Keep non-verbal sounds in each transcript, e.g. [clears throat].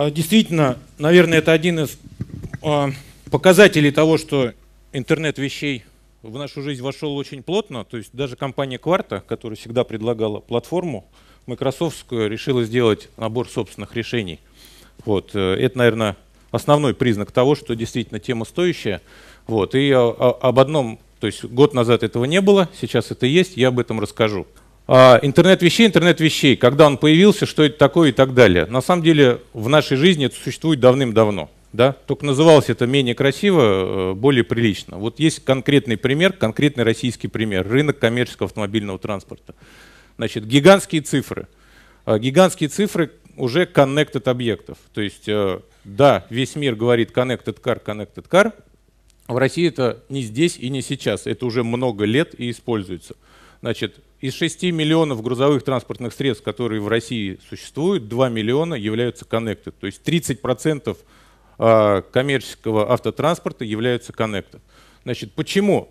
А, действительно, наверное, это один из а, показателей того, что интернет вещей в нашу жизнь вошел очень плотно. То есть даже компания Кварта, которая всегда предлагала платформу, Microsoftскую, решила сделать набор собственных решений. Вот. Э, это, наверное, основной признак того, что действительно тема стоящая. Вот. И об одном, то есть год назад этого не было, сейчас это есть, я об этом расскажу. А, интернет вещей, интернет вещей, когда он появился, что это такое и так далее. На самом деле в нашей жизни это существует давным-давно. Да? Только называлось это менее красиво, э, более прилично. Вот есть конкретный пример, конкретный российский пример. Рынок коммерческого автомобильного транспорта. Значит, гигантские цифры. А, гигантские цифры уже connected объектов. То есть, э, да, весь мир говорит connected car, connected car. В России это не здесь и не сейчас. Это уже много лет и используется. Значит, из 6 миллионов грузовых транспортных средств, которые в России существуют, 2 миллиона являются connected. То есть 30% а, коммерческого автотранспорта являются connected. Значит, почему?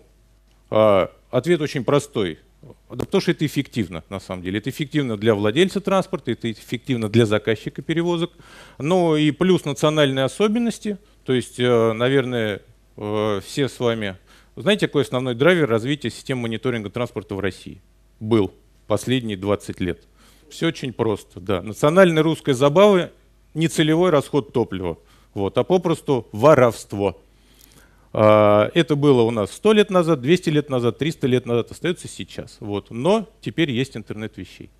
А, ответ очень простой. Да потому что это эффективно, на самом деле. Это эффективно для владельца транспорта, это эффективно для заказчика перевозок. Но и плюс национальные особенности. То есть, э, наверное, э, все с вами... Знаете, какой основной драйвер развития системы мониторинга транспорта в России? Был последние 20 лет. Все очень просто, да. Национальная русская забава – не целевой расход топлива, вот, а попросту воровство. А, это было у нас 100 лет назад, 200 лет назад, 300 лет назад, остается сейчас. Вот. Но теперь есть интернет вещей.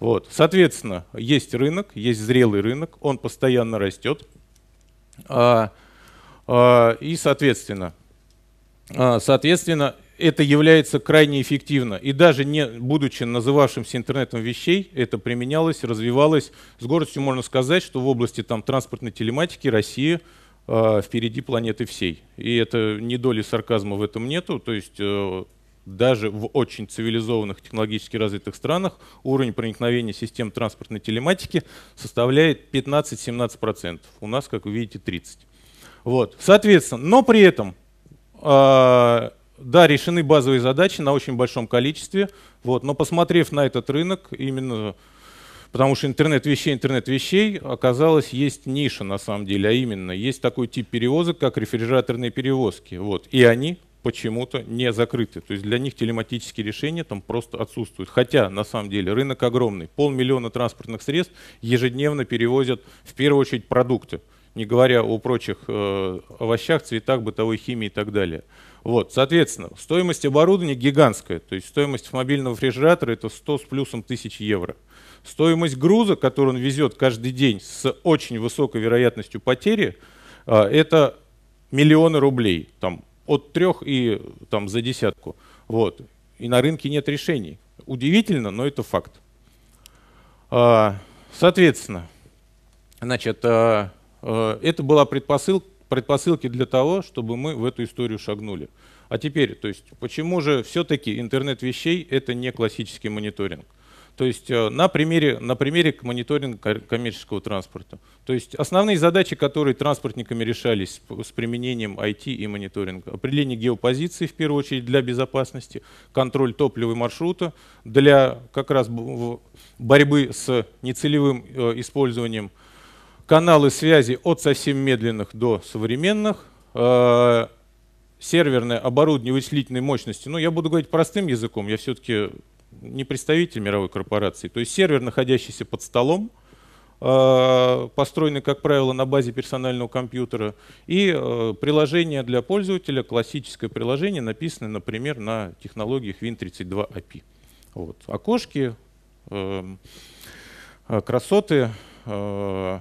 Вот. Соответственно, есть рынок, есть зрелый рынок, он постоянно растет. А, а, и, соответственно, соответственно, это является крайне эффективно. И даже не будучи называвшимся интернетом вещей, это применялось, развивалось. С гордостью можно сказать, что в области там, транспортной телематики Россия э, впереди планеты всей. И это ни доли сарказма в этом нету. То есть э, даже в очень цивилизованных, технологически развитых странах уровень проникновения систем транспортной телематики составляет 15-17%. У нас, как вы видите, 30%. Вот. Соответственно, но при этом да, решены базовые задачи на очень большом количестве, вот, но посмотрев на этот рынок, именно потому что интернет вещей, интернет вещей, оказалось, есть ниша на самом деле, а именно есть такой тип перевозок, как рефрижераторные перевозки. Вот, и они почему-то не закрыты. То есть для них телематические решения там просто отсутствуют. Хотя на самом деле рынок огромный. Полмиллиона транспортных средств ежедневно перевозят в первую очередь продукты, не говоря о прочих э, овощах, цветах, бытовой химии и так далее. Вот, соответственно, стоимость оборудования гигантская, то есть стоимость мобильного рефрижератора это 100 с плюсом тысяч евро. Стоимость груза, который он везет каждый день с очень высокой вероятностью потери, а, это миллионы рублей, там, от трех и там, за десятку. Вот. И на рынке нет решений. Удивительно, но это факт. А, соответственно, значит, а, это была предпосылка предпосылки для того, чтобы мы в эту историю шагнули. А теперь, то есть, почему же все-таки интернет вещей это не классический мониторинг? То есть э, на примере, на примере мониторинга коммерческого транспорта. То есть основные задачи, которые транспортниками решались с применением IT и мониторинга. Определение геопозиции, в первую очередь, для безопасности, контроль топлива и маршрута, для как раз борьбы с нецелевым э, использованием каналы связи от совсем медленных до современных, э, серверное оборудование вычислительной мощности. Ну, я буду говорить простым языком, я все-таки не представитель мировой корпорации. То есть сервер, находящийся под столом, э, построенный, как правило, на базе персонального компьютера, и э, приложение для пользователя, классическое приложение, написанное, например, на технологиях Win32 API. Вот. Окошки, э, э, красоты, э,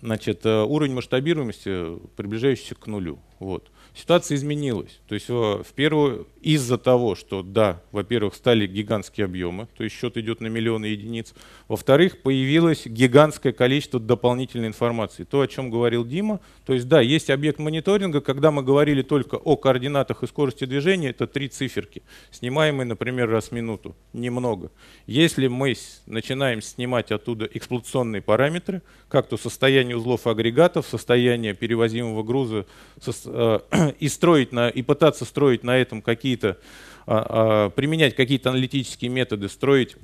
значит, э, уровень масштабируемости, приближающийся к нулю. Вот. Ситуация изменилась. То есть в первую из-за того, что, да, во-первых, стали гигантские объемы, то есть счет идет на миллионы единиц. Во-вторых, появилось гигантское количество дополнительной информации. То, о чем говорил Дима. То есть, да, есть объект мониторинга, когда мы говорили только о координатах и скорости движения, это три циферки, снимаемые, например, раз в минуту. Немного. Если мы начинаем снимать оттуда эксплуатационные параметры, как то состояние узлов и агрегатов, состояние перевозимого груза, э, [clears throat] и строить на, и пытаться строить на этом какие-то, а, а, применять какие-то аналитические методы, строить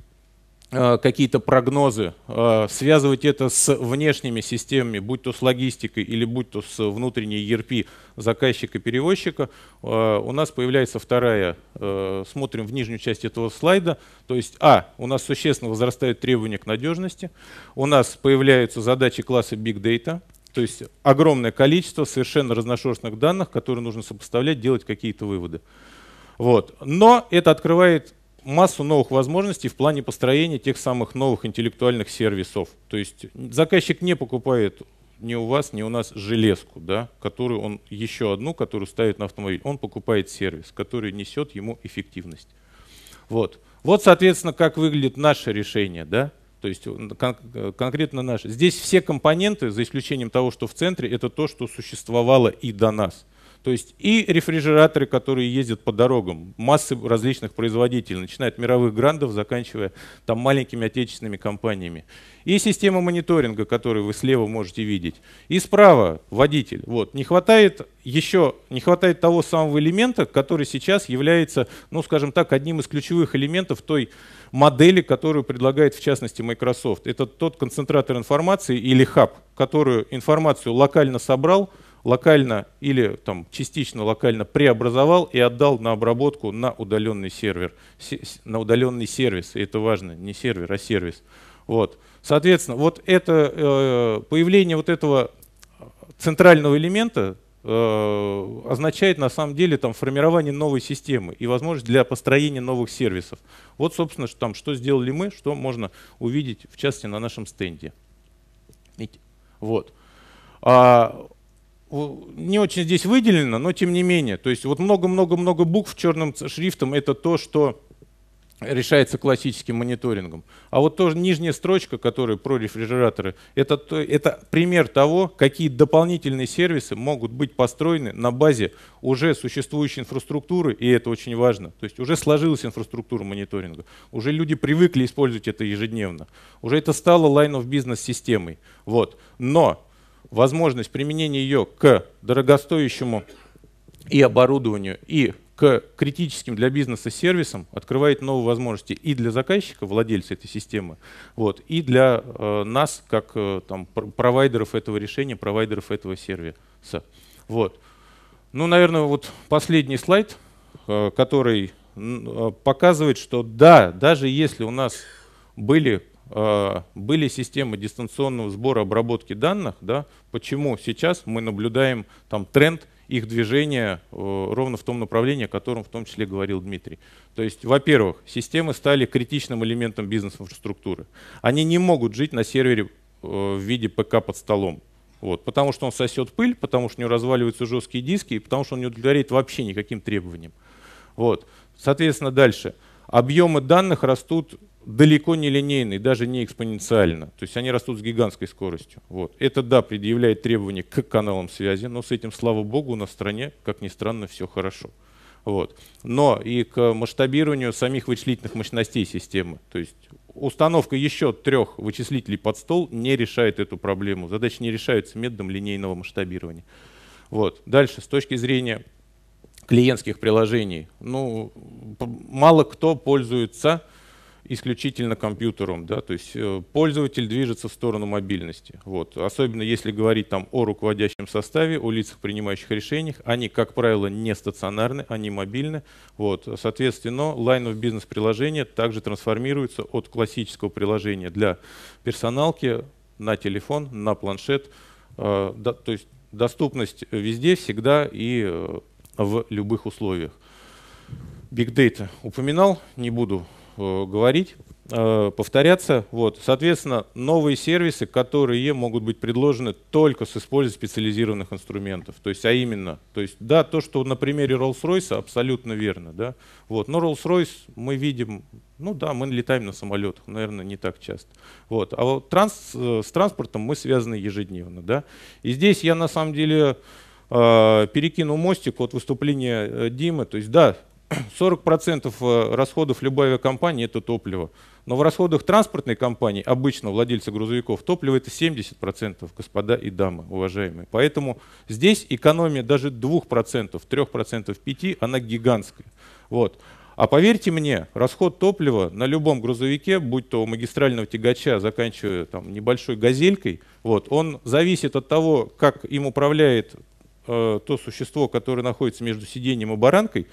Э, какие-то прогнозы, связывать это с внешними системами, будь то с логистикой или будь то с внутренней ERP заказчика-перевозчика, у нас появляется вторая, смотрим в нижнюю часть этого слайда, то есть, а, у нас существенно возрастают требования к надежности, у нас появляются задачи класса Big Data, то есть огромное количество совершенно разношерстных данных, которые нужно сопоставлять, делать какие-то выводы. Вот. Но это открывает массу новых возможностей в плане построения тех самых новых интеллектуальных сервисов. То есть заказчик не покупает ни у вас, ни у нас железку, да, которую он еще одну, которую ставит на автомобиль. Он покупает сервис, который несет ему эффективность. Вот. Вот, соответственно, как выглядит наше решение, да, то есть кон конкретно наше. Здесь все компоненты, за исключением того, что в центре, это то, что существовало и до нас. То есть и рефрижераторы, которые ездят по дорогам, массы различных производителей, начиная от мировых грандов, заканчивая там маленькими отечественными компаниями. И система мониторинга, которую вы слева можете видеть. И справа водитель. Вот. Не хватает еще, не хватает того самого элемента, который сейчас является, ну скажем так, одним из ключевых элементов той модели, которую предлагает в частности Microsoft. Это тот концентратор информации или хаб, которую информацию локально собрал, локально или там, частично локально преобразовал и отдал на обработку на удаленный сервер, на удаленный сервис. И это важно, не сервер, а сервис. Вот. Соответственно, вот это э, появление вот этого центрального элемента э, означает на самом деле там формирование новой системы и возможность для построения новых сервисов. Вот, собственно, что, там, что сделали мы, что можно увидеть в частности на нашем стенде. Вот. А, не очень здесь выделено, но тем не менее. То есть вот много-много-много букв черным шрифтом это то, что решается классическим мониторингом. А вот тоже нижняя строчка, которая про рефрижераторы, это, это пример того, какие дополнительные сервисы могут быть построены на базе уже существующей инфраструктуры, и это очень важно. То есть уже сложилась инфраструктура мониторинга, уже люди привыкли использовать это ежедневно, уже это стало line of business системой. Вот. Но возможность применения ее к дорогостоящему и оборудованию, и к критическим для бизнеса сервисам открывает новые возможности и для заказчика, владельца этой системы, вот, и для э, нас, как э, там, провайдеров этого решения, провайдеров этого сервиса. Вот. Ну, наверное, вот последний слайд, э, который э, показывает, что да, даже если у нас были были системы дистанционного сбора обработки данных, да, почему сейчас мы наблюдаем там тренд их движения э, ровно в том направлении, о котором в том числе говорил Дмитрий. То есть, во-первых, системы стали критичным элементом бизнес-инфраструктуры. Они не могут жить на сервере э, в виде ПК под столом. Вот, потому что он сосет пыль, потому что у него разваливаются жесткие диски, и потому что он не удовлетворяет вообще никаким требованиям. Вот. Соответственно, дальше. Объемы данных растут далеко не линейный, даже не экспоненциально. То есть они растут с гигантской скоростью. Вот. Это, да, предъявляет требования к каналам связи, но с этим, слава богу, в стране, как ни странно, все хорошо. Вот. Но и к масштабированию самих вычислительных мощностей системы. То есть установка еще трех вычислителей под стол не решает эту проблему. Задачи не решаются методом линейного масштабирования. Вот. Дальше, с точки зрения клиентских приложений, ну, мало кто пользуется исключительно компьютером, да, то есть э, пользователь движется в сторону мобильности. Вот. Особенно если говорить там о руководящем составе, о лицах, принимающих решениях, они, как правило, не стационарны, они мобильны. Вот. Соответственно, line of business приложения также трансформируется от классического приложения для персоналки на телефон, на планшет, э, то есть доступность везде, всегда и э, в любых условиях. Big Data упоминал, не буду говорить, э, повторяться. Вот. Соответственно, новые сервисы, которые могут быть предложены только с использованием специализированных инструментов. То есть, а именно, то есть, да, то, что на примере Rolls-Royce абсолютно верно. Да? Вот. Но Rolls-Royce мы видим, ну да, мы летаем на самолетах, наверное, не так часто. Вот. А вот транс, э, с транспортом мы связаны ежедневно. Да? И здесь я на самом деле перекину мостик от выступления Димы. То есть, да, 40% э, расходов любой авиакомпании – это топливо. Но в расходах транспортной компании, обычно владельца грузовиков, топливо – это 70%, господа и дамы, уважаемые. Поэтому здесь экономия даже 2%, 3%, 5%, она гигантская. Вот. А поверьте мне, расход топлива на любом грузовике, будь то магистрального тягача, заканчивая там, небольшой газелькой, вот, он зависит от того, как им управляет э, то существо, которое находится между сиденьем и баранкой,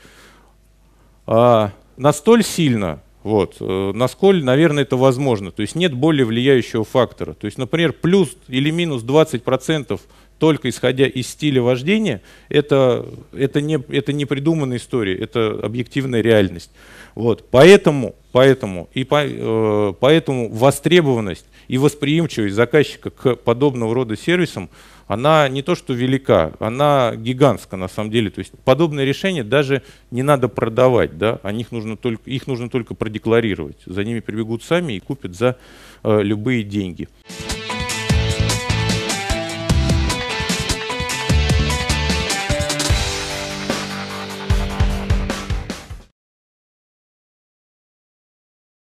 настоль сильно, вот, э, насколько, наверное, это возможно. То есть нет более влияющего фактора. То есть, например, плюс или минус 20% только исходя из стиля вождения, это, это, не, это не придуманная история, это объективная реальность. Вот. Поэтому, поэтому, и по, э, поэтому востребованность и восприимчивость заказчика к подобного рода сервисам, она не то что велика, она гигантская на самом деле. То есть подобные решения даже не надо продавать, да? о них нужно только, их нужно только продекларировать. За ними прибегут сами и купят за э, любые деньги.